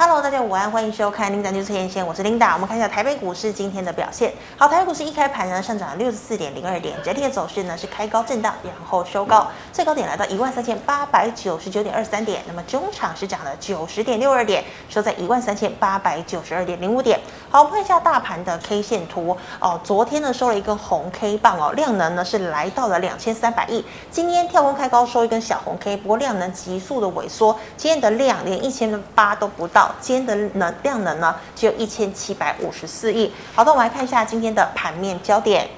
Hello，大家午安，欢迎收看《琳达 News 连线》，我是琳达。我们看一下台北股市今天的表现。好，台北股市一开盘呢，上涨了六十四点零二点，整体的走势呢是开高震荡，然后收高，最高点来到一万三千八百九十九点二三点。那么中场是涨了九十点六二点，收在一万三千八百九十二点零五点。好，我们看一下大盘的 K 线图哦，昨天呢收了一根红 K 棒哦，量能呢是来到了两千三百亿。今天跳空开高收一根小红 K，不过量能急速的萎缩，今天的量连一千八都不到。今天的能量能呢，只有一千七百五十四亿。好的，我们来看一下今天的盘面焦点。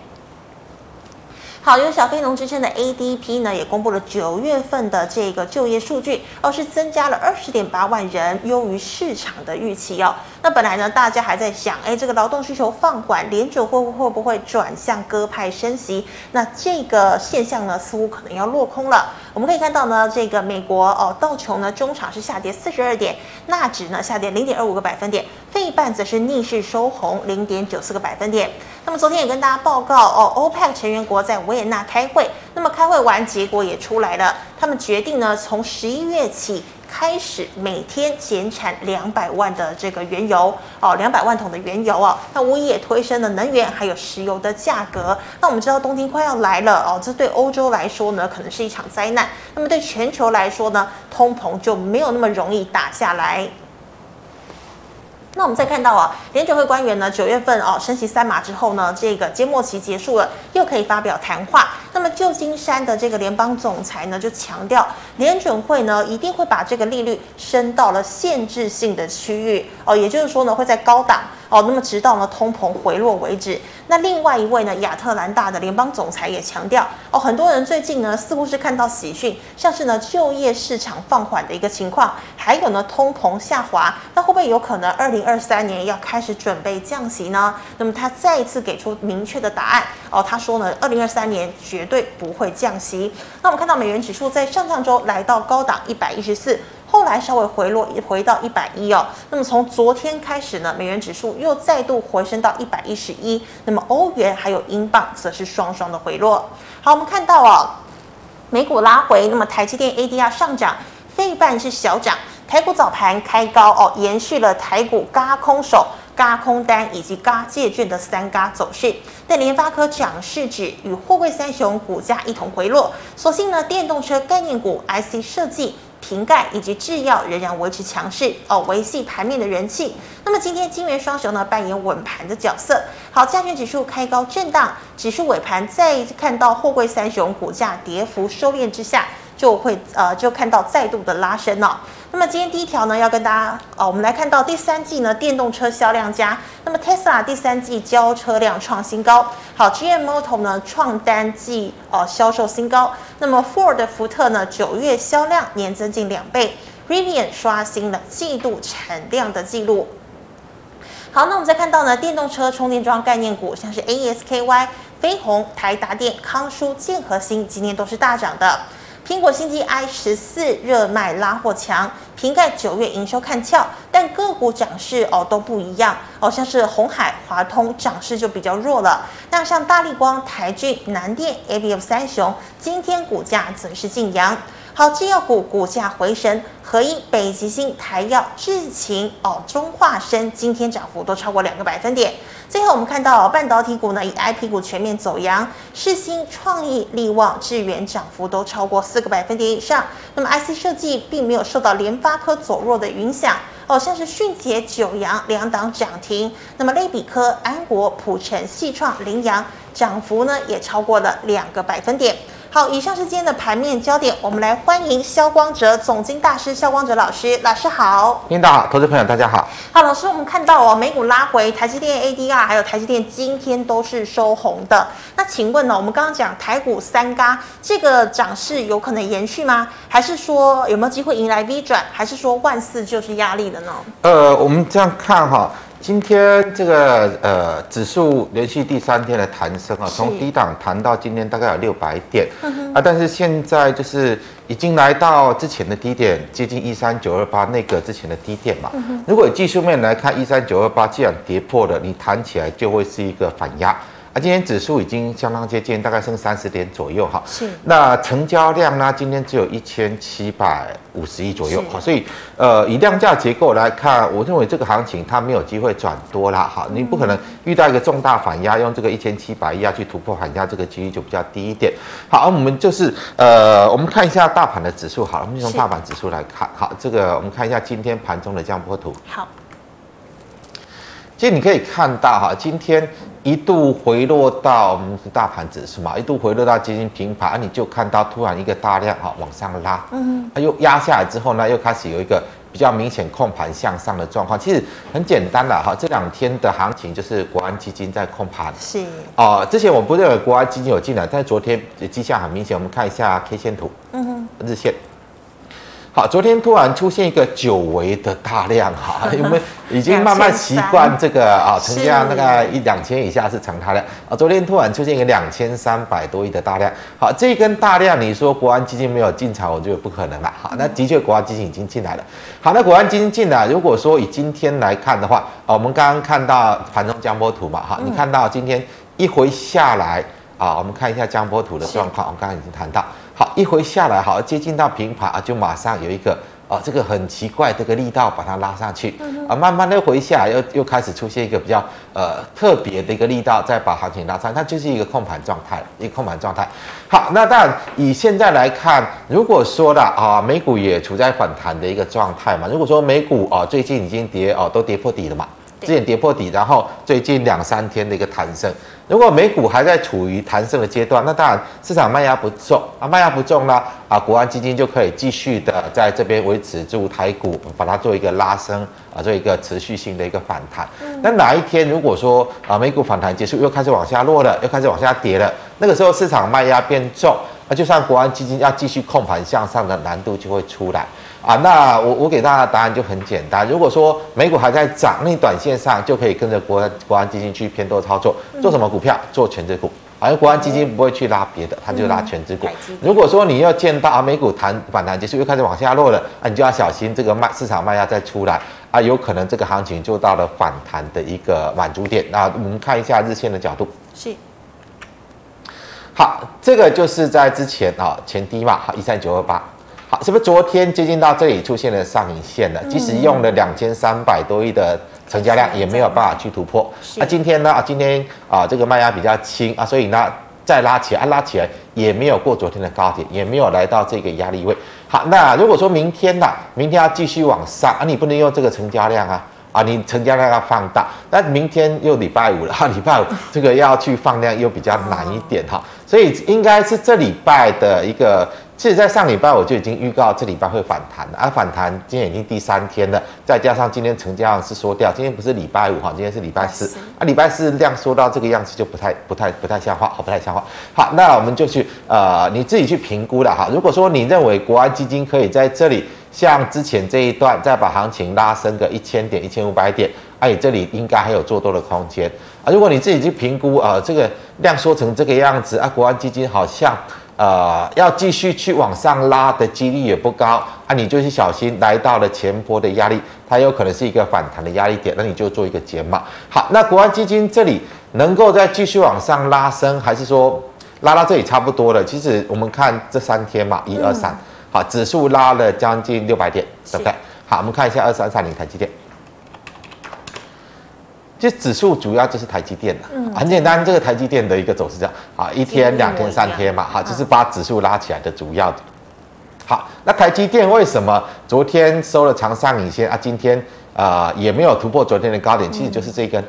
好，有小非农之称的 ADP 呢，也公布了九月份的这个就业数据，哦，是增加了二十点八万人，优于市场的预期哦。那本来呢，大家还在想，哎，这个劳动需求放缓，联准会会不会转向鸽派升息？那这个现象呢，似乎可能要落空了。我们可以看到呢，这个美国哦，道琼呢，中场是下跌四十二点，纳指呢下跌零点二五个百分点，费半则是逆势收红零点九四个百分点。那么昨天也跟大家报告哦，OPEC 成员国在维也纳开会，那么开会完结果也出来了，他们决定呢，从十一月起。开始每天减产两百万的这个原油哦，两百万桶的原油哦，那无疑也推升了能源还有石油的价格。那我们知道冬天快要来了哦，这对欧洲来说呢，可能是一场灾难。那么对全球来说呢，通膨就没有那么容易打下来。那我们再看到啊，联准会官员呢，九月份哦升息三码之后呢，这个缄默期结束了，又可以发表谈话。那么旧金山的这个联邦总裁呢，就强调联准会呢一定会把这个利率升到了限制性的区域哦，也就是说呢会在高档。哦，那么直到呢通膨回落为止。那另外一位呢，亚特兰大的联邦总裁也强调，哦，很多人最近呢似乎是看到喜讯，像是呢就业市场放缓的一个情况，还有呢通膨下滑，那会不会有可能二零二三年要开始准备降息呢？那么他再一次给出明确的答案，哦，他说呢，二零二三年绝绝对不会降息。那我们看到美元指数在上上周来到高档一百一十四。后来稍微回落，回到一百一哦。那么从昨天开始呢，美元指数又再度回升到一百一十一。那么欧元还有英镑则是双双的回落。好，我们看到哦，美股拉回，那么台积电 ADR 上涨，费半是小涨。台股早盘开高哦，延续了台股轧空手、轧空单以及轧借券的三轧走势。但联发科涨势指与货柜三雄股价一同回落，所幸呢，电动车概念股 IC 设计。瓶盖以及制药仍然维持强势哦，维系盘面的人气。那么今天金元双雄呢，扮演稳盘的角色。好，加权指数开高震荡，指数尾盘再看到货柜三雄股价跌幅收敛之下，就会呃就看到再度的拉升了。那么今天第一条呢，要跟大家哦，我们来看到第三季呢电动车销量佳。那么 Tesla 第三季交车量创新高。好，GM Motor 呢创单季哦销售新高。那么 Ford 福特呢九月销量年增近两倍。Rivian 刷新了季度产量的记录。好，那我们再看到呢电动车充电桩概念股，像是 ASKY、飞鸿、台达电、康舒、建和新，今天都是大涨的。苹果新机 i 十四热卖拉货强，瓶盖九月营收看俏，但个股涨势哦都不一样哦，像是鸿海、华通涨势就比较弱了。那像大力光、台郡、南电、ABF 三雄，今天股价则是劲扬。好，制药股股价回升，合一、北极星、台药、智勤、哦、中化生今天涨幅都超过两个百分点。最后我们看到半导体股呢，以 IP 股全面走阳，世新、创意、力旺、智原涨幅都超过四个百分点以上。那么 IC 设计并没有受到联发科走弱的影响，哦，像是迅捷、九阳两档涨停。那么类比科、安国、普成、细创、凌阳涨幅呢也超过了两个百分点。好，以上是今天的盘面焦点，我们来欢迎肖光哲总经大师肖光哲老师，老师好，领导好，投资朋友大家好。好，老师，我们看到哦，美股拉回，台积电 ADR 还有台积电今天都是收红的。那请问呢，我们刚刚讲台股三嘎这个涨势有可能延续吗？还是说有没有机会迎来 V 转？还是说万四就是压力的呢？呃，我们这样看哈。今天这个呃指数连续第三天的弹升啊，从低档弹到今天大概有六百点。啊，但是现在就是已经来到之前的低点，接近一三九二八那个之前的低点嘛。如果以技术面来看，一三九二八既然跌破了，你弹起来就会是一个反压啊，今天指数已经相当接近，大概剩三十点左右哈。是。那成交量呢？今天只有一千七百五十亿左右。好，所以呃，以量价结构来看，我认为这个行情它没有机会转多啦。哈，你不可能遇到一个重大反压，用这个一千七百亿啊去突破反压，这个几率就比较低一点。好，我们就是呃，我们看一下大盘的指数。好了，我们从大盘指数来看。好，这个我们看一下今天盘中的江波图。好。其实你可以看到哈，今天一度回落到我们是大盘指数嘛，一度回落到接近平盘，你就看到突然一个大量哈往上拉，嗯，它又压下来之后呢，又开始有一个比较明显控盘向上的状况。其实很简单的哈，这两天的行情就是国安基金在控盘，是哦。之前我不认为国安基金有进来，但是昨天迹象很明显，我们看一下 K 线图，嗯哼，日线。好，昨天突然出现一个久违的大量哈，因为已经慢慢习惯这个啊，成交量大概一两千以下是常大量啊。昨天突然出现一个两千三百多亿的大量，好，这一根大量你说国安基金没有进场，我觉得不可能了。好，那的确国安基金已经进来了。好，那国安基金进来，如果说以今天来看的话，啊，我们刚刚看到盘中江波图嘛，哈，你看到今天一回下来啊，我们看一下江波图的状况，我们刚刚已经谈到。好，一回下来，好接近到平盘啊，就马上有一个啊，这个很奇怪这个力道把它拉上去啊，慢慢的回下来，又又开始出现一个比较呃特别的一个力道，再把行情拉上，它就是一个控盘状态，一个控盘状态。好，那当然以现在来看，如果说的啊，美股也处在反弹的一个状态嘛，如果说美股啊最近已经跌哦，都跌破底了嘛。之前跌破底，然后最近两三天的一个弹升。如果美股还在处于弹升的阶段，那当然市场卖压不重啊，卖压不重呢啊，国安基金就可以继续的在这边维持住台股，把它做一个拉升啊，做一个持续性的一个反弹。那哪一天如果说啊美股反弹结束，又开始往下落了，又开始往下跌了，那个时候市场卖压变重，那就算国安基金要继续控盘向上的难度就会出来。啊，那我我给大家的答案就很简单。如果说美股还在涨，那你短线上就可以跟着国安国安基金去偏多操作。做什么股票？做全值股。好像国安基金不会去拉别的，它就拉全值股。如果说你要见到啊美股弹反弹结束又开始往下落了，啊你就要小心这个卖市场卖压再出来啊，有可能这个行情就到了反弹的一个满足点。那我们看一下日线的角度。是。好，这个就是在之前啊前低嘛，好一三九二八。好，是不是昨天接近到这里出现了上影线了？即使用了两千三百多亿的成交量，也没有办法去突破。那今天呢？啊，今天啊，这个卖压比较轻啊，所以呢，再拉起来，啊，拉起来也没有过昨天的高点，也没有来到这个压力位。好，那如果说明天呢，明天要继续往上啊，你不能用这个成交量啊，啊，你成交量要放大。那明天又礼拜五了，哈，礼拜五这个要去放量又比较难一点哈，所以应该是这礼拜的一个。其实，在上礼拜我就已经预告这礼拜会反弹了，啊，反弹今天已经第三天了，再加上今天成交量是缩掉，今天不是礼拜五哈，今天是礼拜四，啊，礼拜四量缩到这个样子就不太、不太、不太像话，好，不太像话。好，那我们就去呃，你自己去评估了哈。如果说你认为国安基金可以在这里像之前这一段再把行情拉升个一千点、一千五百点，哎，这里应该还有做多的空间啊。如果你自己去评估啊、呃，这个量缩成这个样子啊，国安基金好像。呃，要继续去往上拉的几率也不高啊，你就是小心来到了前波的压力，它有可能是一个反弹的压力点，那你就做一个减码。好，那国安基金这里能够再继续往上拉升，还是说拉到这里差不多了？其实我们看这三天嘛，一二三，好，指数拉了将近六百点，对不对？好，我们看一下二三三零台积电。其实指数主要就是台积电的，嗯，很简单，这个台积电的一个走势这样啊，一天、两天、三天嘛，哈，就是把指数拉起来的主要的。好，那台积电为什么昨天收了长上影线啊？今天啊、呃、也没有突破昨天的高点，其实就是这一根。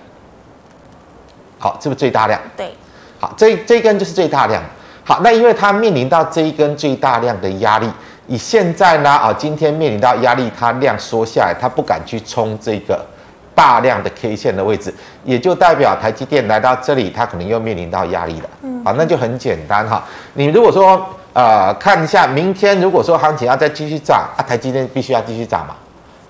好，是不是最大量？对。好，这这一根就是最大量。好，那因为它面临到这一根最大量的压力，以现在呢啊，今天面临到压力，它量缩下来，它不敢去冲这个。大量的 K 线的位置，也就代表台积电来到这里，它可能又面临到压力了。嗯，啊，那就很简单哈。你如果说呃看一下明天，如果说行情要再继续涨啊，台积电必须要继续涨嘛。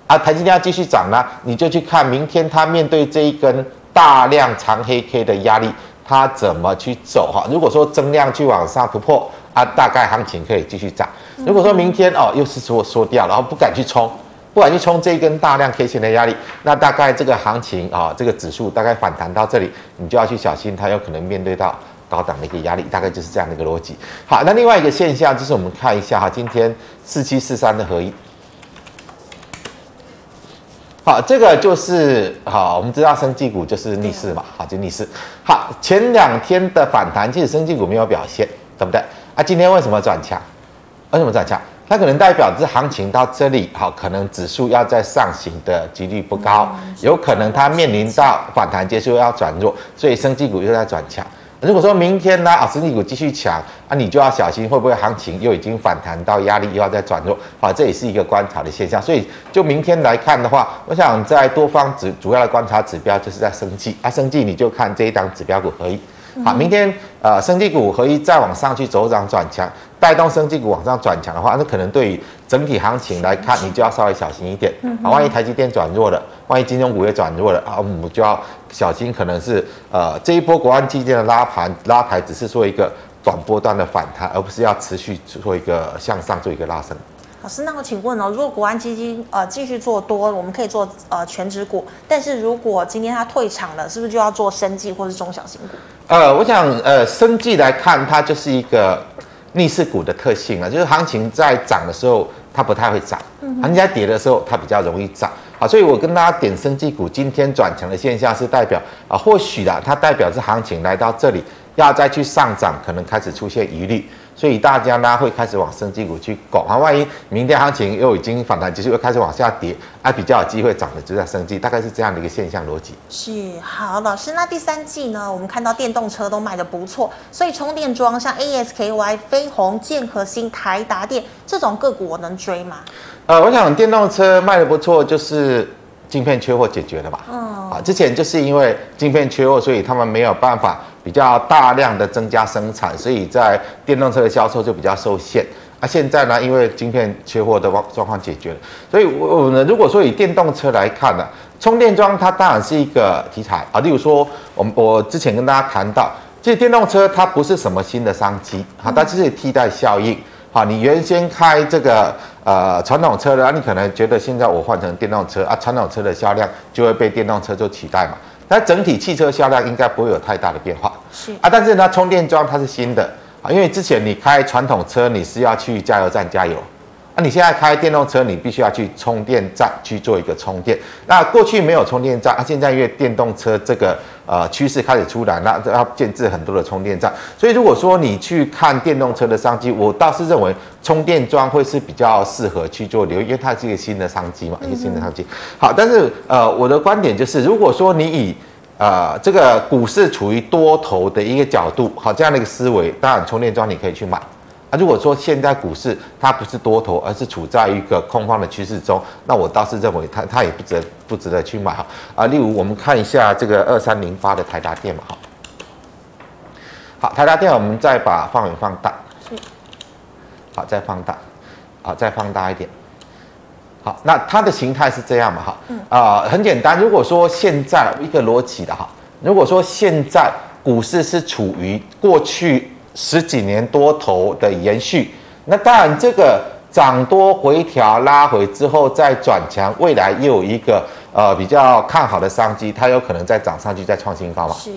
啊，台积电要继续涨呢，你就去看明天它面对这一根大量长黑 K 的压力，它怎么去走哈？如果说增量去往上突破啊，大概行情可以继续涨。如果说明天哦又是说缩掉，然后不敢去冲。不管去冲这一根大量 K 线的压力，那大概这个行情啊，这个指数大概反弹到这里，你就要去小心，它有可能面对到高档的一个压力，大概就是这样的一个逻辑。好，那另外一个现象就是我们看一下哈，今天四七四三的合一。好，这个就是好，我们知道生技股就是逆势嘛，好，就逆势。好，前两天的反弹，其实生技股没有表现，对不对？啊，今天为什么转强？为什么转强？它可能代表这行情到这里，好，可能指数要在上行的几率不高，有可能它面临到反弹结束要转弱，所以生技股又在转强。如果说明天呢，啊，生技股继续强，啊，你就要小心会不会行情又已经反弹到压力，又要再转弱，好，这也是一个观察的现象。所以就明天来看的话，我想在多方指主要的观察指标就是在生技，啊，生技你就看这一档指标股合一。好，明天呃，生技股合一再往上去走涨转强，带动生技股往上转强的话，那可能对于整体行情来看，你就要稍微小心一点。啊，万一台积电转弱了，万一金融股也转弱了啊，我们就要小心，可能是呃这一波国安基金的拉盘拉抬，只是做一个短波段的反弹，而不是要持续做一个向上做一个拉升。老师，那我请问哦，如果国安基金呃继续做多，我们可以做呃权值股，但是如果今天它退场了，是不是就要做生技或是中小型股？呃，我想呃生技来看，它就是一个逆势股的特性了，就是行情在涨的时候它不太会涨，行情在跌的时候它比较容易涨。好，所以我跟大家点生技股今天转强的现象是代表啊，或许啦，它代表是行情来到这里要再去上涨，可能开始出现疑虑。所以大家呢会开始往生技股去拱啊，万一明天行情又已经反弹结束，又开始往下跌，还比较有机会涨的就在生技，大概是这样的一个现象逻辑。是，好，老师，那第三季呢，我们看到电动车都卖得不错，所以充电桩像 ASKY、飞鸿、建和兴、台达电这种个股，我能追吗？呃，我想电动车卖得不错，就是。晶片缺货解决了吧？嗯，啊，之前就是因为晶片缺货，所以他们没有办法比较大量的增加生产，所以在电动车的销售就比较受限。啊，现在呢，因为晶片缺货的状状况解决了，所以我们如果说以电动车来看呢，充电桩它当然是一个题材啊。例如说，我们我之前跟大家谈到，其实电动车它不是什么新的商机，啊，它只是替代效应。好，你原先开这个呃传统车的，你可能觉得现在我换成电动车啊，传统车的销量就会被电动车就取代嘛。但整体汽车销量应该不会有太大的变化。是啊，但是呢，充电桩它是新的啊，因为之前你开传统车你是要去加油站加油。那、啊、你现在开电动车，你必须要去充电站去做一个充电。那过去没有充电站，啊，现在因为电动车这个呃趋势开始出来，那要建置很多的充电站。所以如果说你去看电动车的商机，我倒是认为充电桩会是比较适合去做留意，因为它是一个新的商机嘛，一个新的商机。好，但是呃我的观点就是，如果说你以呃这个股市处于多头的一个角度，好，这样的一个思维，当然充电桩你可以去买。啊，如果说现在股市它不是多头，而是处在一个空方的趋势中，那我倒是认为它它也不值得不值得去买哈。啊，例如我们看一下这个二三零八的台达电嘛，哈。好，台达电我们再把范围放大，是。好，再放大，好，再放大一点。好，那它的形态是这样嘛，哈。嗯。啊，很简单，如果说现在一个逻辑的哈，如果说现在股市是处于过去。十几年多头的延续，那当然这个涨多回调拉回之后再转强，未来又有一个呃比较看好的商机，它有可能再涨上去再创新高嘛？是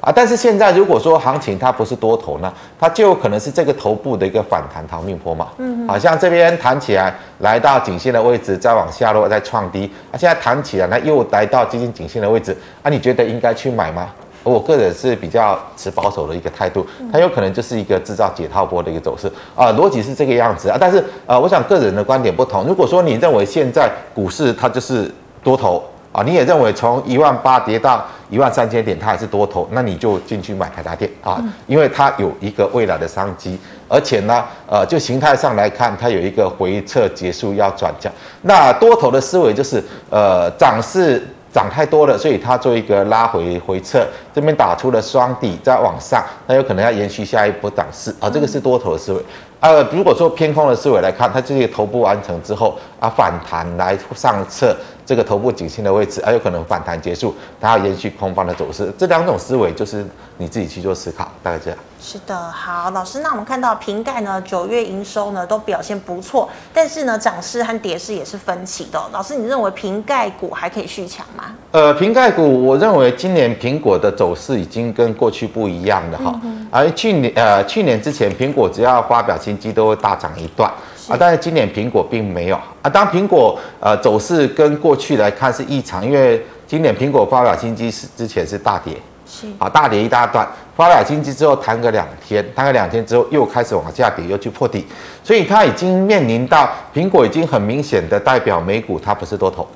啊，但是现在如果说行情它不是多头呢，它就有可能是这个头部的一个反弹逃命坡嘛？嗯，好像这边弹起来来到颈线的位置，再往下落再创低，啊，现在弹起来那又来到接近颈线的位置，啊，你觉得应该去买吗？我个人是比较持保守的一个态度，它有可能就是一个制造解套波的一个走势啊，逻辑是这个样子啊。但是呃，我想个人的观点不同。如果说你认为现在股市它就是多头啊，你也认为从一万八跌到一万三千点它还是多头，那你就进去买台达电啊，因为它有一个未来的商机，而且呢，呃，就形态上来看，它有一个回撤结束要转强。那多头的思维就是呃，涨势。涨太多了，所以它做一个拉回回撤，这边打出了双底，再往上，那有可能要延续下一波涨势啊，这个是多头的思维。呃，如果说偏空的思维来看，它这些头部完成之后啊，反弹来上测这个头部颈线的位置，啊，有可能反弹结束，它要延续空方的走势。这两种思维就是你自己去做思考，大概这样。是的，好，老师，那我们看到瓶盖呢，九月营收呢都表现不错，但是呢，涨势和跌势也是分歧的。老师，你认为瓶盖股还可以续强吗？呃，瓶盖股，我认为今年苹果的走势已经跟过去不一样了哈。而、嗯、去年呃去年之前，苹果只要发表新机都会大涨一段。啊，但是今年苹果并没有。啊。当苹果呃走势跟过去来看是异常，因为今年苹果发表新机是之前是大跌。是。啊，大跌一大段，发表新机之后弹个两天，弹个两天之后又开始往下跌，又去破底，所以它已经面临到苹果已经很明显的代表美股它不是多头，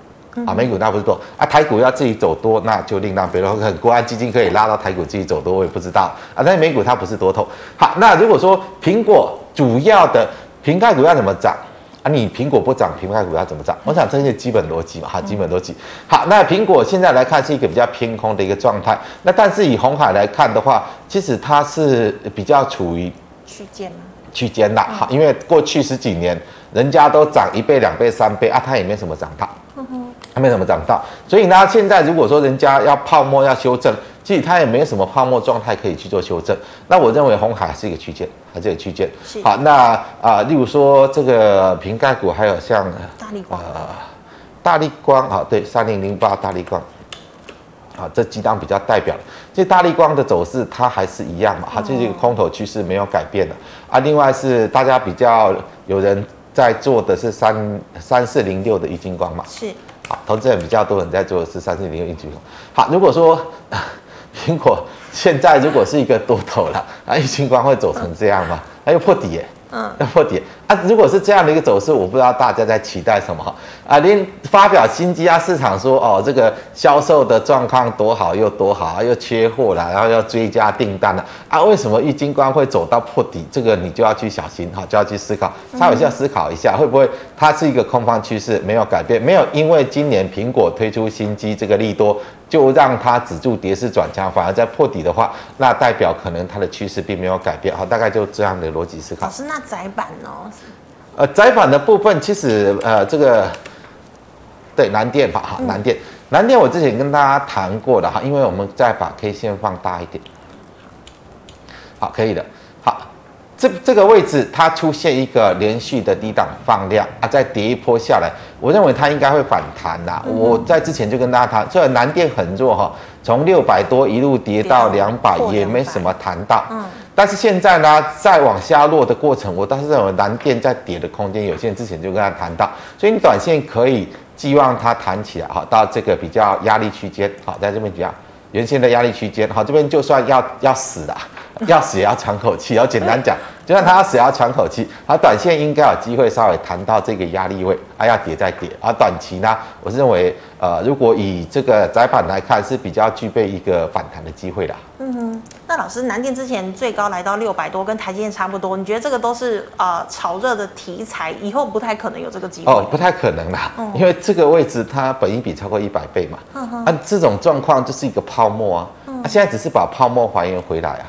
啊，美股那不是多啊，台股要自己走多，那就另当别论，很国安基金可以拉到台股自己走多，我也不知道啊，但是美股它不是多头。好，那如果说苹果主要的平盖股要怎么涨？啊，你苹果不涨，平盖股要怎么涨？我想这是基本逻辑嘛，哈，基本逻辑。好，那苹果现在来看是一个比较偏空的一个状态。那但是以红海来看的话，其实它是比较处于区间吗？区间啦，哈，因为过去十几年人家都涨一倍、两倍、三倍啊，它也没什么涨到，它没怎么涨到。所以呢，现在如果说人家要泡沫要修正。其实它也没有什么泡沫状态可以去做修正，那我认为红海是一个区间，还是一个区间。好，那啊、呃，例如说这个瓶盖股，还有像大力光，呃，大力光啊，对，三零零八大力光，啊，这几档比较代表。这大力光的走势它还是一样嘛，它就是一个空头趋势没有改变的啊。另外是大家比较有人在做的是三三四零六的一金光嘛，是。好，投资人比较多人在做的是三四零六一军工。好，如果说。苹果现在如果是一个多头了，啊，疫情光会走成这样吗？它又破底耶，嗯，要破底啊！如果是这样的一个走势，我不知道大家在期待什么啊？连发表新机啊，市场说哦，这个销售的状况多好又多好啊，又缺货了，然后要追加订单了啊？为什么郁金光会走到破底？这个你就要去小心哈，就要去思考，稍微要思考一下，会不会它是一个空方趋势，没有改变，没有因为今年苹果推出新机这个利多。就让它止住跌势转强，反而在破底的话，那代表可能它的趋势并没有改变。好，大概就这样的逻辑思考。老师，那窄板呢？呃，窄板的部分其实呃，这个对南电吧，哈，南电，南电我之前跟大家谈过的哈，因为我们再把 K 线放大一点，好，可以的。好这这个位置它出现一个连续的低档放量啊，再跌一波下来，我认为它应该会反弹呐。嗯、我在之前就跟大家谈，虽然南电很弱哈，从六百多一路跌到两百也没什么弹到，嗯，但是现在呢，再往下落的过程，我倒是认为蓝电在跌的空间有限，之前就跟他谈到，所以你短线可以寄望它弹起来哈，到这个比较压力区间，好，在这边比较原先的压力区间，好，这边就算要要死了。要死也要喘口气，要简单讲，就算他要死要喘口气。他短线应该有机会稍微弹到这个压力位，啊，要跌再跌。而短期呢，我是认为，呃，如果以这个窄板来看，是比较具备一个反弹的机会的。嗯哼，那老师，南电之前最高来到六百多，跟台积电差不多，你觉得这个都是呃炒热的题材，以后不太可能有这个机会？哦，不太可能啦，嗯、因为这个位置它本益比超过一百倍嘛。啊，这种状况就是一个泡沫啊。嗯，啊，现在只是把泡沫还原回来啊。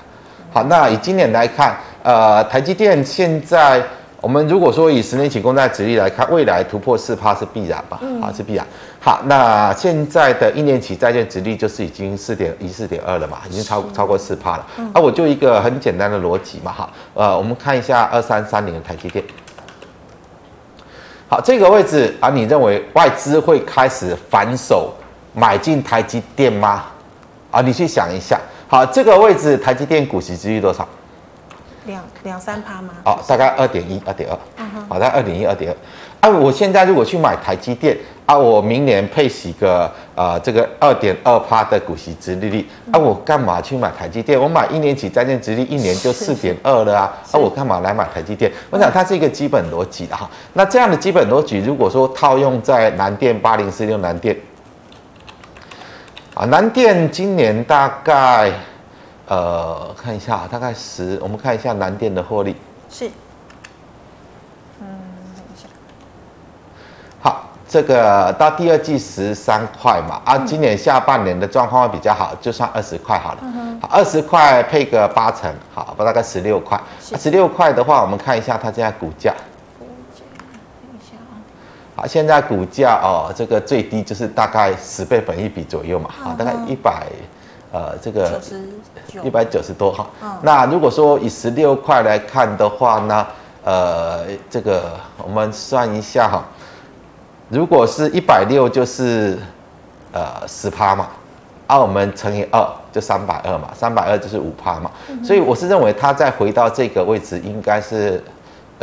好，那以今年来看，呃，台积电现在我们如果说以十年期公债殖利率来看，未来突破四趴是必然吧？嗯，是必然。好，那现在的一年期债券殖利率就是已经四点一、四点二了嘛，已经超超过四趴了。嗯，啊，我就一个很简单的逻辑嘛，哈，呃，我们看一下二三三零的台积电。好，这个位置啊，你认为外资会开始反手买进台积电吗？啊，你去想一下。好，这个位置台积电股息殖利率多少？两两三趴吗？哦，大概二点一、二点二。好，大概二点一、二点二。啊，我现在如果去买台积电，啊，我明年配息个呃这个二点二趴的股息殖利率，啊，我干嘛去买台积电？我买一年期债券殖利率一年就四点二了啊，啊，我干嘛来买台积电？我想它是一个基本逻辑的哈。那这样的基本逻辑，如果说套用在南电八零四六南电。啊，南电今年大概，呃，看一下，大概十，我们看一下南电的获利。是。嗯，等一下。好，这个到第二季十三块嘛，啊，今年下半年的状况会比较好，就算二十块好了。好，二十块配个八成，好，大概十六块。十六块的话，我们看一下它现在股价。股价，看一下啊。好，现在股价哦，这个最低就是大概十倍本一比左右嘛，好，大概一百，呃，这个一百九十多哈。那如果说以十六块来看的话呢，呃，这个我们算一下哈。如果是一百六，就是呃十趴嘛，啊，我们乘以二就三百二嘛，三百二就是五趴嘛，所以我是认为它再回到这个位置应该是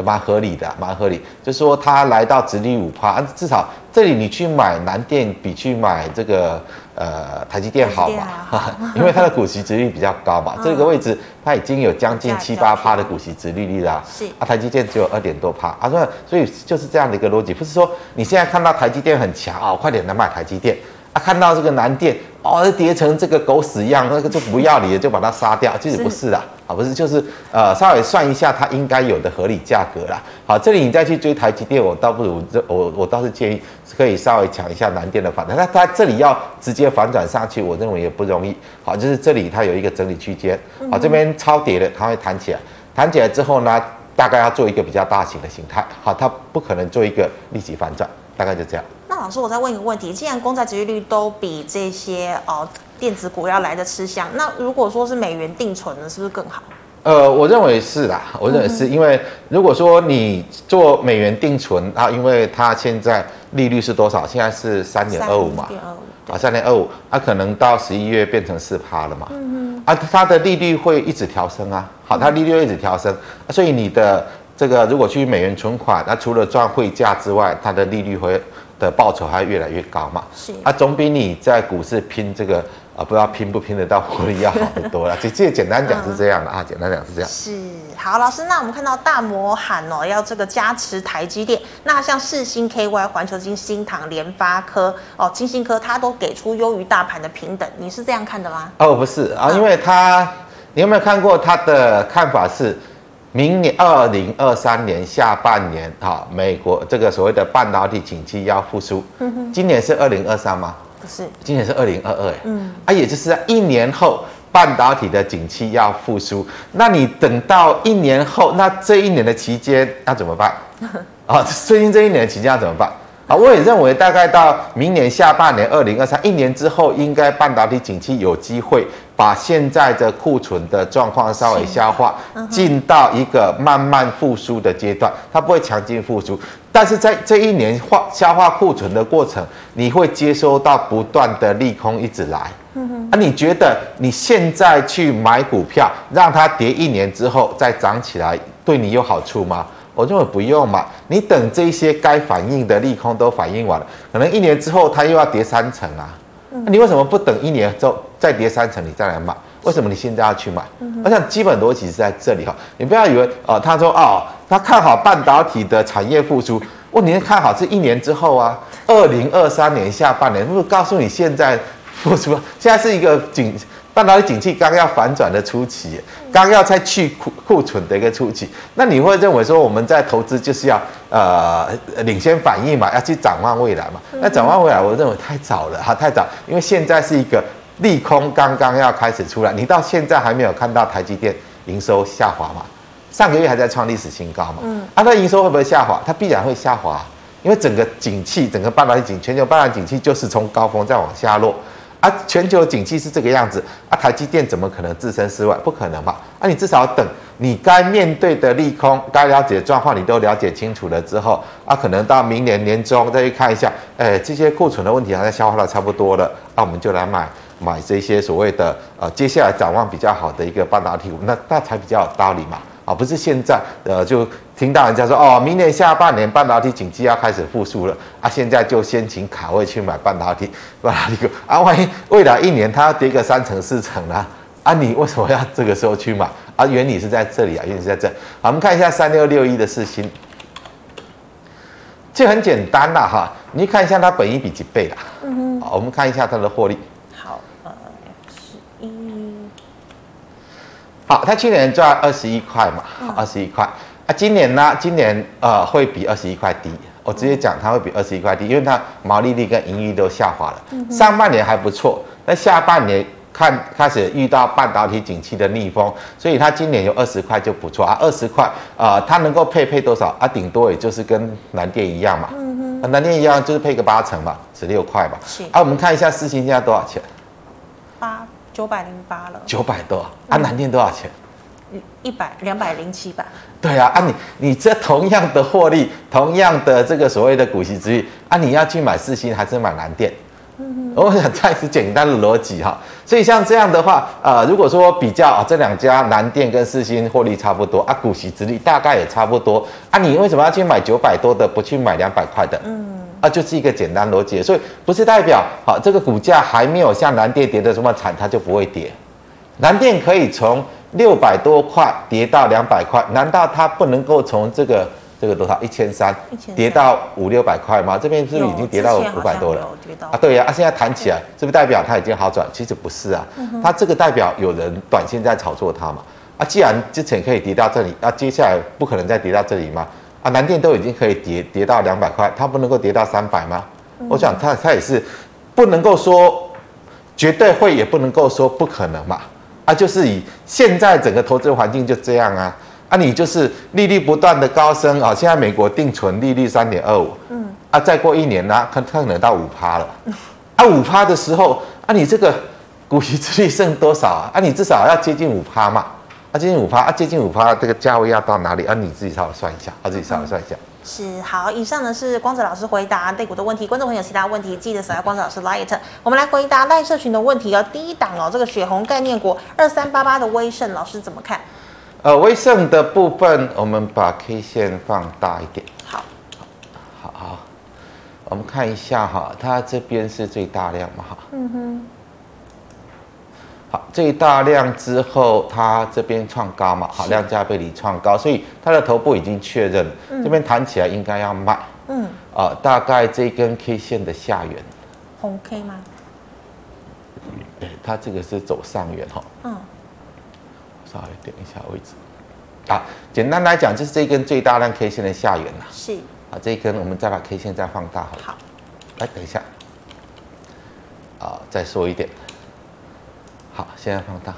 蛮合理的，蛮合理。就是说它来到殖利率五趴，至少这里你去买南电比去买这个。呃，台积电好嘛？好 因为它的股息殖率比较高嘛，嗯、这个位置它已经有将近七八趴的股息殖利率啦。是啊，台积电只有二点多趴啊，所以所以就是这样的一个逻辑，不是说你现在看到台积电很强啊、哦，快点来买台积电啊，看到这个南电哦，跌成这个狗屎一样，那个就不要你了，就把它杀掉，其实不是的。不是，就是呃，稍微算一下它应该有的合理价格啦。好，这里你再去追台积电，我倒不如这我我倒是建议可以稍微抢一下南电的反弹。那它这里要直接反转上去，我认为也不容易。好，就是这里它有一个整理区间，好，这边超跌的，它会弹起来，弹起来之后呢，大概要做一个比较大型的形态。好，它不可能做一个立即反转，大概就这样。那老师，我再问一个问题，既然公债殖利率都比这些哦。电子股要来的吃香，那如果说是美元定存呢，是不是更好？呃，我认为是啦，我认为是因为如果说你做美元定存啊，因为它现在利率是多少？现在是三点二五嘛，啊，三点二五，它可能到十一月变成四趴了嘛，嗯嗯，啊，它的利率会一直调升啊，好，它利率会一直调升，所以你的这个如果去美元存款，那除了赚汇价之外，它的利率会的报酬还越来越高嘛，是，啊，总比你在股市拼这个。啊，不知道拼不拼得到获利要好得多了。这这简单讲是这样的啊，简单讲是这样。是好，老师，那我们看到大摩喊哦，要这个加持台积电。那像世星 KY、环球金、新唐、联发科哦，金星科，它都给出优于大盘的平等，你是这样看的吗？哦，不是啊，因为它，你有没有看过它的看法是，明年二零二三年下半年哈，美国这个所谓的半导体景气要复苏。今年是二零二三吗？不是，今年是二零二二哎，嗯，啊，也就是一年后半导体的景气要复苏，那你等到一年后，那这一年的期间要怎么办？啊，最近这一年的期间要怎么办？啊，我也认为大概到明年下半年二零二三一年之后，应该半导体景气有机会把现在的库存的状况稍微消化，进到一个慢慢复苏的阶段，它不会强劲复苏。但是在这一年化消化库存的过程，你会接收到不断的利空一直来。啊，你觉得你现在去买股票，让它跌一年之后再涨起来，对你有好处吗？我认为不用嘛。你等这些该反应的利空都反应完了，可能一年之后它又要跌三成啊。嗯。你为什么不等一年之后再跌三成你再来买？为什么你现在要去买？我想基本逻辑是在这里哈。你不要以为哦，他说哦。他看好半导体的产业复苏，问题看好是一年之后啊，二零二三年下半年。不是告诉你现在复苏，现在是一个景半导体景气刚要反转的初期，刚要再去库库存的一个初期。那你会认为说我们在投资就是要呃领先反应嘛，要去展望未来嘛？那展望未来，我认为太早了哈，太早，因为现在是一个利空刚刚要开始出来，你到现在还没有看到台积电营收下滑嘛？上个月还在创历史新高嘛？嗯，啊，那营收会不会下滑？它必然会下滑，因为整个景气，整个半导体景，全球半导体景气就是从高峰再往下落，啊，全球景气是这个样子，啊，台积电怎么可能置身事外？不可能吧？啊，你至少等你该面对的利空、该了解的状况，你都了解清楚了之后，啊，可能到明年年中再去看一下，哎，这些库存的问题好像消化的差不多了，那、啊、我们就来买买这些所谓的呃，接下来展望比较好的一个半导体股，那那才比较有道理嘛。啊，不是现在，呃，就听到人家说，哦，明年下半年半导体景气要开始复苏了，啊，现在就先请卡位去买半导体，半导体股，啊，万一未来一年它要跌个三成四成呢？啊，你为什么要这个时候去买？啊，原理是在这里啊，原理是在这。好，我们看一下三六六一的四星，这很简单啦，哈，你看一下它本益比几倍啦？嗯哼，好，我们看一下它的获利。好，他去年赚二十一块嘛，二十一块啊，今年呢？今年呃会比二十一块低我直接讲它会比二十一块低，因为它毛利率跟盈利都下滑了。上半年还不错，那下半年看开始遇到半导体景气的逆风，所以它今年有二十块就不错啊。二十块啊，它能够配配多少啊？顶多也就是跟南电一样嘛。嗯哼，南电一样就是配个八成嘛，十六块嘛。是啊，我们看一下四星现在多少钱？八九百零八了。九百多啊？南电多少钱？一百两百零七吧。对啊，啊你你这同样的获利，同样的这个所谓的股息之率，啊你要去买四星还是买南电？嗯，我想再次简单的逻辑哈。所以像这样的话，呃，如果说比较啊这两家南电跟四星获利差不多啊，股息之率大概也差不多啊，你为什么要去买九百多的，不去买两百块的？嗯，啊就是一个简单逻辑，所以不是代表好这个股价还没有像蓝电跌的这么惨，它就不会跌。蓝电可以从六百多块跌到两百块，难道它不能够从这个这个多少一千三跌到五六百块吗？这边是不是已经跌到五百多了？啊，对呀，啊，现在弹起来，是不是代表它已经好转？其实不是啊，它这个代表有人短线在炒作它嘛。啊，既然之前可以跌到这里，啊，接下来不可能再跌到这里吗？啊，南电都已经可以跌跌到两百块，它不能够跌到三百吗？我想它它也是不能够说绝对会，也不能够说不可能嘛。啊，就是以现在整个投资环境就这样啊，啊，你就是利率不断的高升啊，现在美国定存利率三点二五，嗯，啊，再过一年呢，啊，可可能到五趴了，啊，五趴的时候，啊，你这个股息殖利率剩多少啊？啊，你至少要接近五趴嘛，啊，接近五趴，啊，接近五趴，这个价位要到哪里？啊，你自己稍微算一下，啊，自己稍微算一下。是好，以上呢是光子老师回答类股的问题。观众朋友其他问题记得扫下光子老师 Light。我们来回答赖社群的问题哦。第一档哦，这个血红概念股二三八八的威盛，老师怎么看？呃，威盛的部分，我们把 K 线放大一点。好，好好，我们看一下哈，它这边是最大量嘛哈。嗯哼。好，这一大量之后，它这边创高嘛，好，量价背离创高，所以它的头部已经确认，嗯、这边弹起来应该要卖，嗯，啊、呃，大概这根 K 线的下缘，红 K 吗？哎，它这个是走上缘哈，嗯，稍微点一下位置，啊，简单来讲就是这根最大量 K 线的下缘呐，是，啊，这一根我们再把 K 线再放大好，好，来等一下，啊，再说一点。好，现在放大，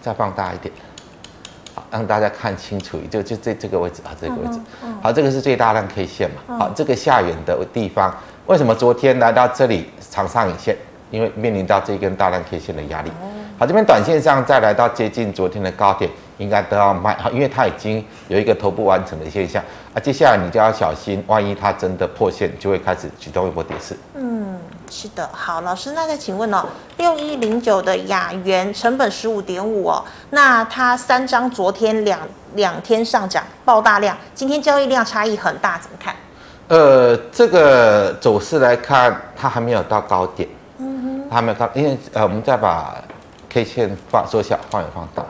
再放大一点，好，让大家看清楚，就就这这个位置啊，这个位置，好，这个是最大量 K 线嘛，好，这个下缘的地方，为什么昨天来到这里长上影线？因为面临到这根大量 K 线的压力，好，这边短线上再来到接近昨天的高点，应该都要卖，好，因为它已经有一个头部完成的现象，啊，接下来你就要小心，万一它真的破线，就会开始启动一波跌势。嗯。是的，好，老师，那再请问哦，六一零九的雅元成本十五点五哦，那它三张昨天两两天上涨爆大量，今天交易量差异很大，怎么看？呃，这个走势来看，它还没有到高点，嗯哼，它还没有到，因为呃，我们再把 K 线放缩小，放远放大，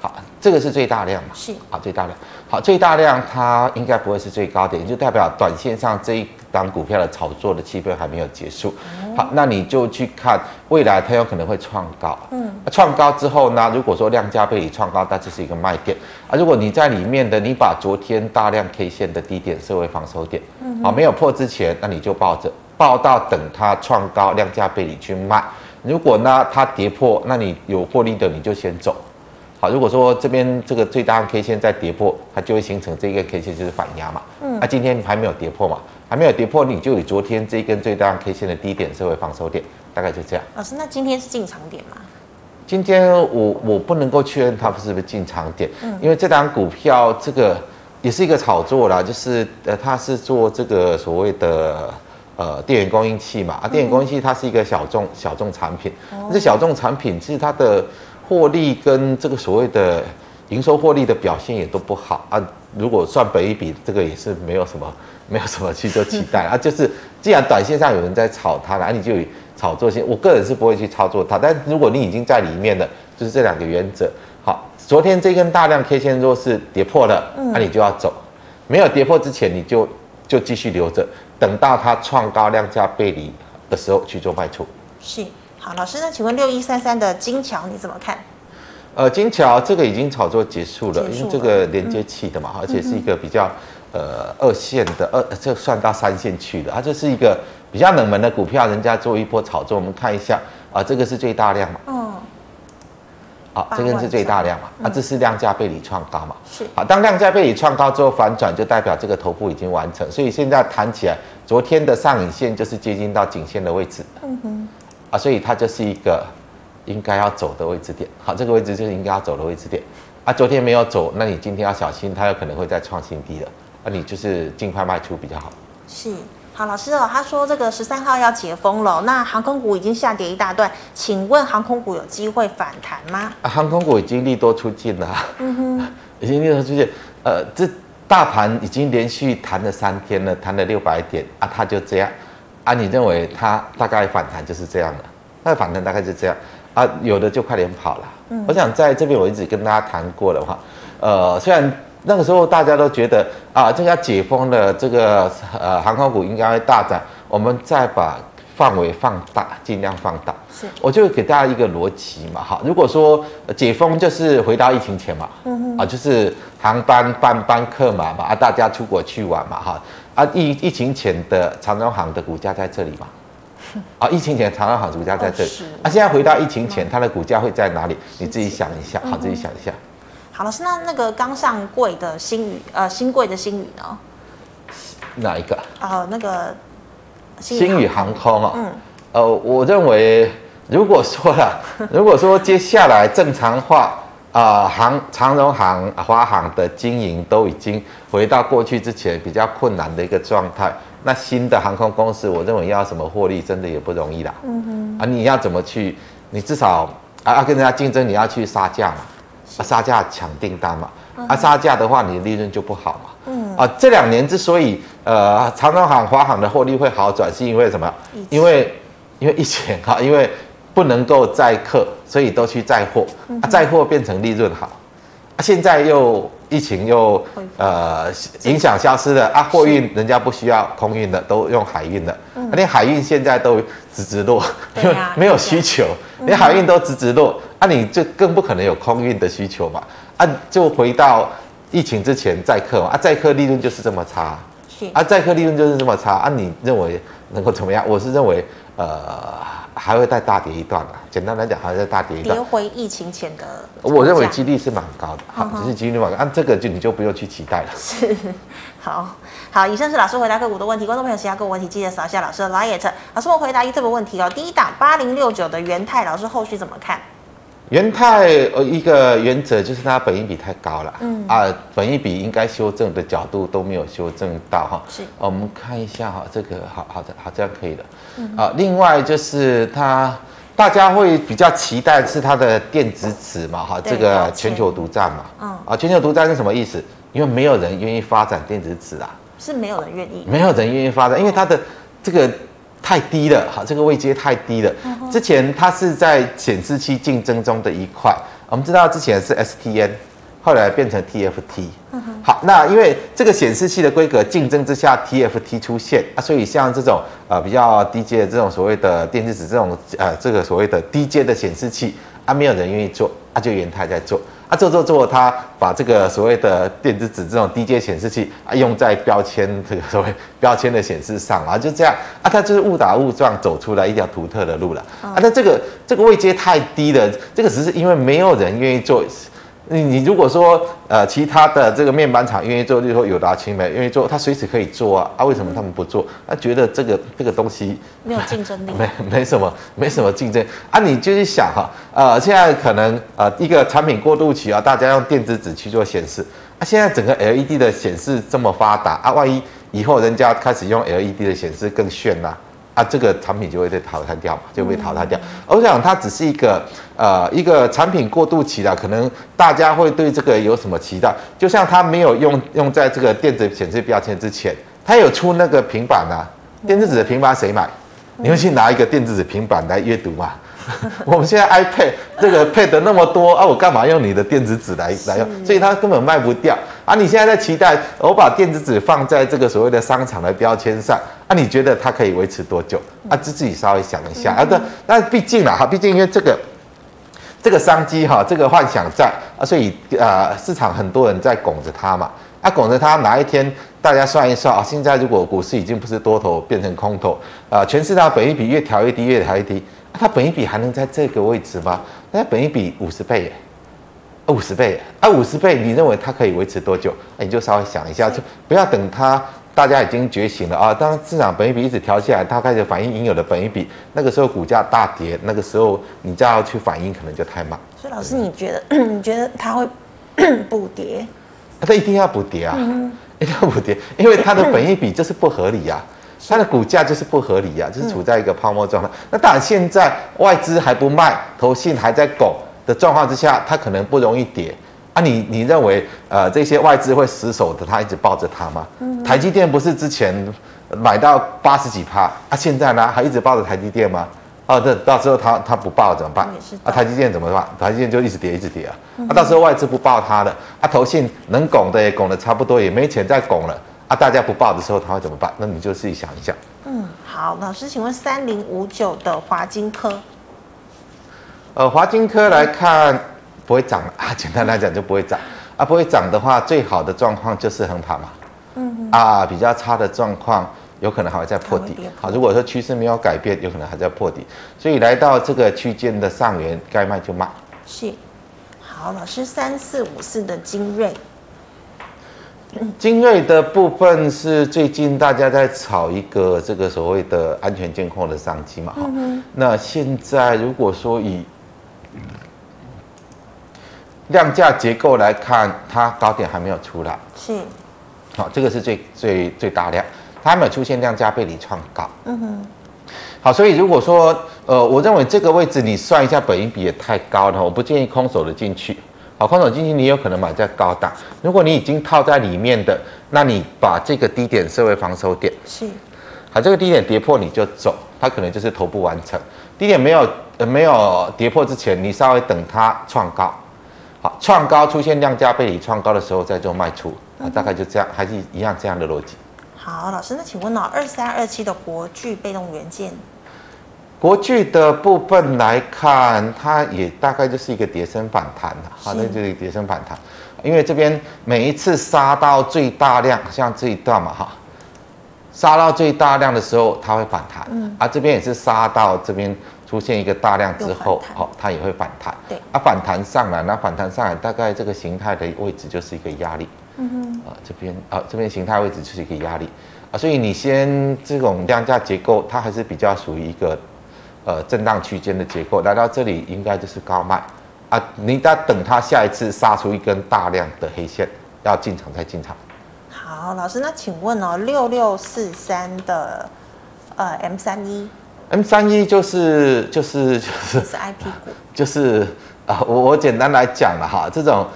好，这个是最大量嘛？是，好，最大量，好，最大量它应该不会是最高点，就代表短线上这一。当股票的炒作的气氛还没有结束，好，那你就去看未来它有可能会创高，嗯，创高之后呢，如果说量价背离创高，那这是一个卖点啊。如果你在里面的，你把昨天大量 K 线的低点设为防守点，嗯，好，没有破之前，那你就抱着，抱到等它创高量价背离去卖。如果呢它跌破，那你有获利的你就先走，好。如果说这边这个最大 K 线在跌破，它就会形成这个 K 线就是反压嘛，嗯，那今天还没有跌破嘛。还没有跌破，你就以昨天这一根最大 K 线的低点作为防守点，大概就这样。老师，那今天是进场点吗？今天我我不能够确认它是不是进场点，嗯，因为这档股票这个也是一个炒作啦，就是呃它是做这个所谓的呃电源供应器嘛，啊电源供应器它是一个小众小众产品，这、嗯、小众产品其实它的获利跟这个所谓的营收获利的表现也都不好啊，如果算本一比，这个也是没有什么。没有什么去做期待啊，就是既然短线上有人在炒它，那你就以炒作性。我个人是不会去操作它，但如果你已经在里面了，就是这两个原则。好，昨天这根大量 K 线若是跌破了，那你就要走；没有跌破之前，你就就继续留着，等到它创高量价背离的时候去做卖出。是，好，老师，那请问六一三三的金桥你怎么看？呃，金桥这个已经炒作结束了，束了因为这个连接器的嘛，嗯、而且是一个比较。呃二线的二，这算到三线去的，它就是一个比较冷门的股票，人家做一波炒作。我们看一下啊，这个是最大量嘛？嗯。好，这个是最大量嘛？啊，这是量价背离创高嘛？是。好，当量价背离创高之后反转，就代表这个头部已经完成，所以现在弹起来，昨天的上影线就是接近到颈线的位置。嗯哼。啊，所以它就是一个应该要走的位置点。好，这个位置就是应该要走的位置点。啊，昨天没有走，那你今天要小心，它有可能会再创新低了。那你就是尽快卖出比较好。是。好，老师哦，他说这个十三号要解封了，那航空股已经下跌一大段，请问航空股有机会反弹吗？啊，航空股已经利多出尽了，嗯哼，已经利多出尽，呃，这大盘已经连续弹了三天了，弹了六百点啊，它就这样，啊，你认为它大概反弹就是这样的？那反弹大概就这样啊，有的就快点跑了。嗯，我想在这边我一直跟大家谈过的话，呃，虽然。那个时候大家都觉得啊，这个解封了，这个呃航空股应该会大涨。我们再把范围放大，尽量放大。是，我就给大家一个逻辑嘛，哈。如果说解封就是回到疫情前嘛，嗯哼，啊，就是航班班班客嘛嘛，啊，大家出国去玩嘛，哈，啊疫疫情前的长荣航的股价在这里嘛，啊，疫情前长荣航股价在这里，啊，现在回到疫情前，它的股价会在哪里？你自己想一下，好，自己想一下。好，老师，那那个刚上柜的新宇，呃，新贵的新宇呢？哪一个？呃，那个新宇航空啊。嗯。呃，我认为，如果说了，如果说接下来正常化啊，航长荣航、华航的经营都已经回到过去之前比较困难的一个状态，那新的航空公司，我认为要什么获利，真的也不容易啦。嗯哼。啊，你要怎么去？你至少啊，要跟人家竞争，你要去杀价嘛。啊，杀价抢订单嘛，啊，杀价的话，你的利润就不好嘛。嗯。啊，这两年之所以呃，长荣行、华航的获利会好转，是因为什么？因为因为疫情哈，因为不能够载客，所以都去载货，啊，载货变成利润好。啊，现在又疫情又呃影响消失了啊，货运人家不需要空运的，都用海运的。嗯。连海运现在都直直落，因为 没有需求，连海运都直直落。啊，你就更不可能有空运的需求嘛？啊，就回到疫情之前载客嘛？啊，载客利润就是这么差，是啊，载客利润就是这么差啊？你认为能够怎么样？我是认为，呃，还会再大跌一段吧。简单来讲，还会再大跌一段。跌回疫情前的，我认为几率是蛮高的。好，只是几率蛮高。按、啊、这个就你就不用去期待了。是，好好，以上是老师回答个股的问题。观众朋友，其他个股问题记得扫一下老师的 liet。老师，我回答一这个问题哦。第一档八零六九的元泰，老师后续怎么看？元泰呃，一个原则就是它本益比太高了，嗯啊，本益比应该修正的角度都没有修正到哈。是，我们看一下哈，这个好好的好，这样可以了。嗯啊，另外就是它，大家会比较期待是它的电子纸嘛哈，这个全球独占嘛。嗯啊，全球独占是什么意思？因为没有人愿意发展电子纸啊。是没有人愿意。没有人愿意发展，因为它的这个。太低了，好，这个位阶太低了。之前它是在显示器竞争中的一块，我们知道之前是 STN，后来变成 TFT。好，那因为这个显示器的规格竞争之下，TFT 出现啊，所以像这种呃比较低阶的这种所谓的电子纸这种呃这个所谓的低阶的显示器啊，没有人愿意做，啊就元泰在做。啊，做做做，他把这个所谓的电子纸这种低阶显示器啊，用在标签这个所谓标签的显示上啊，就这样啊，他就是误打误撞走出来一条独特的路了啊。那这个这个位阶太低了，这个只是因为没有人愿意做。你你如果说呃其他的这个面板厂愿意做，就是说友达、清美愿意做，他随时可以做啊。啊，为什么他们不做？他觉得这个这个东西没有竞争力，没 没什么没什么竞争啊。你就去想哈，呃，现在可能呃一个产品过渡期啊，大家用电子纸去做显示啊。现在整个 LED 的显示这么发达啊，万一以后人家开始用 LED 的显示更炫啦。啊，这个产品就会被淘汰掉嘛，就被淘汰掉。我想它只是一个呃一个产品过渡期的，可能大家会对这个有什么期待？就像它没有用用在这个电子显示标签之前，它有出那个平板啊，电子纸的平板谁买？你会去拿一个电子纸平板来阅读吗？我们现在 iPad 这个 Pad 那么多啊，我干嘛用你的电子纸来来用？所以它根本卖不掉啊！你现在在期待我把电子纸放在这个所谓的商场的标签上啊？你觉得它可以维持多久啊？自自己稍微想一下啊。那那毕竟啦哈，毕竟因为这个这个商机哈，这个幻想在啊，所以啊市场很多人在拱着它嘛。啊，拱着它哪一天大家算一算啊，现在如果股市已经不是多头变成空头啊，全市场本益比越调越低，越调越低，啊、它本一比还能在这个位置吗？那本一比五十倍耶，五十倍啊，五十倍，你认为它可以维持多久？你就稍微想一下，就不要等它。大家已经觉醒了啊！当市场本益比一直调下来，它开始反映应有的本益比，那个时候股价大跌，那个时候你再要去反应，可能就太慢。所以老师，你觉得 你觉得它会 补跌？它一定要补跌啊！嗯、一定要补跌，因为它的本益比就是不合理呀、啊，它的股价就是不合理呀、啊，就是处在一个泡沫状态。那当然，现在外资还不卖，投信还在拱的状况之下，它可能不容易跌。啊你，你你认为呃这些外资会死守的，它一直抱着它吗？嗯、台积电不是之前买到八十几趴啊，现在呢还一直抱着台积电吗？哦，这到时候它它不抱怎么办？啊，台积电怎么办？台积电就一直跌一直跌啊。嗯、啊，到时候外资不抱它的，啊，投信能拱的也拱的差不多，也没钱再拱了。啊，大家不报的时候，他会怎么办？那你就自己想一想。嗯，好，老师，请问三零五九的华金科，呃，华金科来看。嗯不会涨 啊，简单来讲就不会涨啊，不会涨的话，最好的状况就是横盘嘛，嗯哼啊，比较差的状况有可能还会再破底，好，如果说趋势没有改变，有可能还在破底，所以来到这个区间的上缘，该卖就卖。是，好，老师三四五四的精锐，精锐的部分是最近大家在炒一个这个所谓的安全监控的商机嘛，哈、嗯，那现在如果说以量价结构来看，它高点还没有出来，是，好，这个是最最最大量，它还没有出现量价背离创高，嗯哼，好，所以如果说，呃，我认为这个位置你算一下本益比也太高了，我不建议空手的进去，好，空手进去你有可能买在高档，如果你已经套在里面的，那你把这个低点设为防守点，是，好，这个低点跌破你就走，它可能就是头部完成，低点没有呃没有跌破之前，你稍微等它创高。好，创高出现量价背离创高的时候再做卖出，啊，大概就这样，还是一样这样的逻辑。好，老师，那请问呢、哦，二三二七的国巨被动元件，国巨的部分来看，它也大概就是一个跌升反弹的，好，那就是跌升反弹，因为这边每一次杀到最大量，像这一段嘛，哈，杀到最大量的时候，它会反弹，嗯，啊，这边也是杀到这边。出现一个大量之后，好、哦，它也会反弹。对，啊，反弹上来，那反弹上来，大概这个形态的位置就是一个压力。嗯哼，啊，这边啊，这边形态位置就是一个压力啊，所以你先这种量价结构，它还是比较属于一个呃震荡区间的结构，来到这里应该就是高卖啊，你得等它下一次杀出一根大量的黑线，要进场再进场。好，老师，那请问哦，六六四三的呃 M 三一。M 三一就是就是就是是 IP 股，就是 啊，我我简单来讲了哈，这种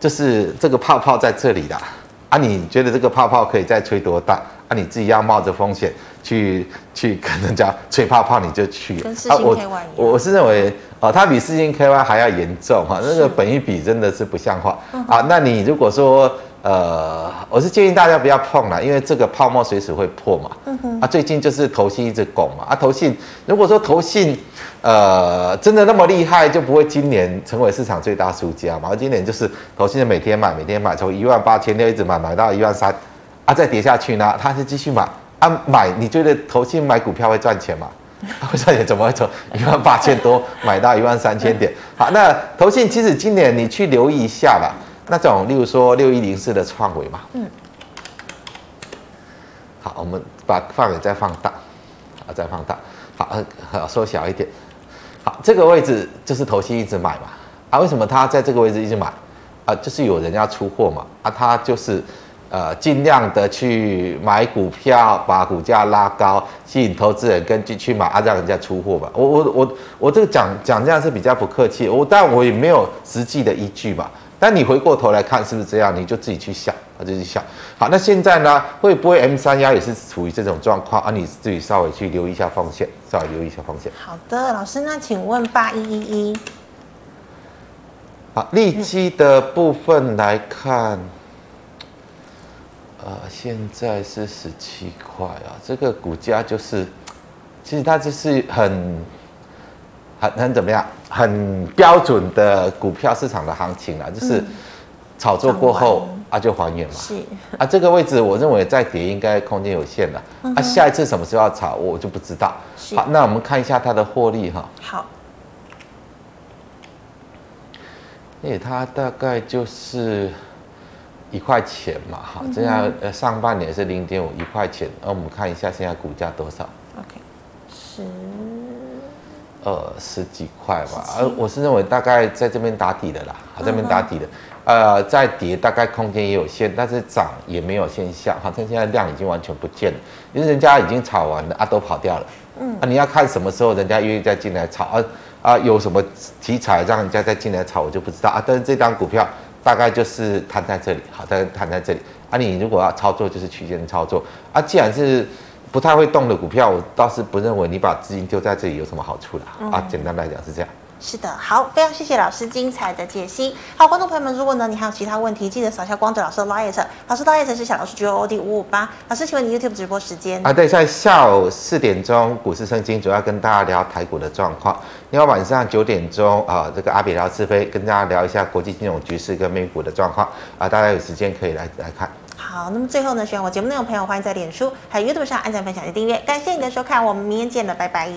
就是这个泡泡在这里的啊，你觉得这个泡泡可以再吹多大啊？你自己要冒着风险去去跟人家吹泡泡，你就去。跟世芯 KY 一样。我我是认为啊，它比四星 KY 还要严重哈，那个本一比真的是不像话啊。那你如果说。呃，我是建议大家不要碰了，因为这个泡沫随时会破嘛。嗯哼。啊，最近就是投信一直拱嘛。啊，投信如果说投信，呃，真的那么厉害，就不会今年成为市场最大输家嘛。今年就是投信的每天买，每天买，从一万八千六一直买，买到一万三，啊，再跌下去呢，他是继续买。啊，买，你觉得投信买股票会赚钱吗？会赚钱怎么会从一万八千多 买到一万三千点？好，那投信其实今年你去留意一下吧。那种，例如说六一零四的创维嘛，嗯，好，我们把范围再放大，啊，再放大，好，好，缩小一点，好，这个位置就是投信一直买嘛，啊，为什么他在这个位置一直买？啊，就是有人要出货嘛，啊，他就是呃尽量的去买股票，把股价拉高，吸引投资人跟进去买，啊，让人家出货吧。我我我我这个讲讲这样是比较不客气，我但我也没有实际的依据嘛。但你回过头来看，是不是这样？你就自己去想，啊，就去想。好，那现在呢，会不会 M 三幺也是处于这种状况啊？你自己稍微去留意一下风险，稍微留意一下风险。好的，老师，那请问八一一一，好，利基的部分来看，呃，现在是十七块啊，这个股价就是，其实它就是很。很很怎么样？很标准的股票市场的行情啊，就是炒作过后啊，就还原嘛。是啊，这个位置我认为再跌应该空间有限了。嗯、啊，下一次什么时候要炒，我就不知道。好，那我们看一下它的获利哈。好。诶，它大概就是一块钱嘛，哈，这样呃上半年是零点五一块钱，那我们看一下现在股价多少？OK，十，呃十几块吧，而我是认为大概在这边打底的啦，好，这边打底的，呃，再跌大概空间也有限，但是涨也没有现象，好像现在量已经完全不见了，因为人家已经炒完了啊，都跑掉了，嗯，啊，你要看什么时候人家愿意再进来炒啊？啊，有什么题材让人家再进来炒，我就不知道啊。但是这张股票大概就是摊在这里，好，大概摊在这里啊。你如果要操作，就是区间操作啊。既然是不太会动的股票，我倒是不认为你把资金丢在这里有什么好处的啊。简单来讲是这样。是的，好，非常谢谢老师精彩的解析。好，观众朋友们，如果呢你还有其他问题，记得扫下光子老师的 LINE，老师的 LINE 是小老师 G O O D 五五八。老师，请问你 YouTube 直播时间啊？对，在下午四点钟，股市圣经主要跟大家聊台股的状况。另外晚上九点钟啊，这个阿比聊是非跟大家聊一下国际金融局势跟美股的状况啊，大家有时间可以来来看。好，那么最后呢，喜欢我节目内容的朋友，欢迎在脸书还有 YouTube 上按赞、分享及订阅。感谢你的收看，我们明天见了，拜拜。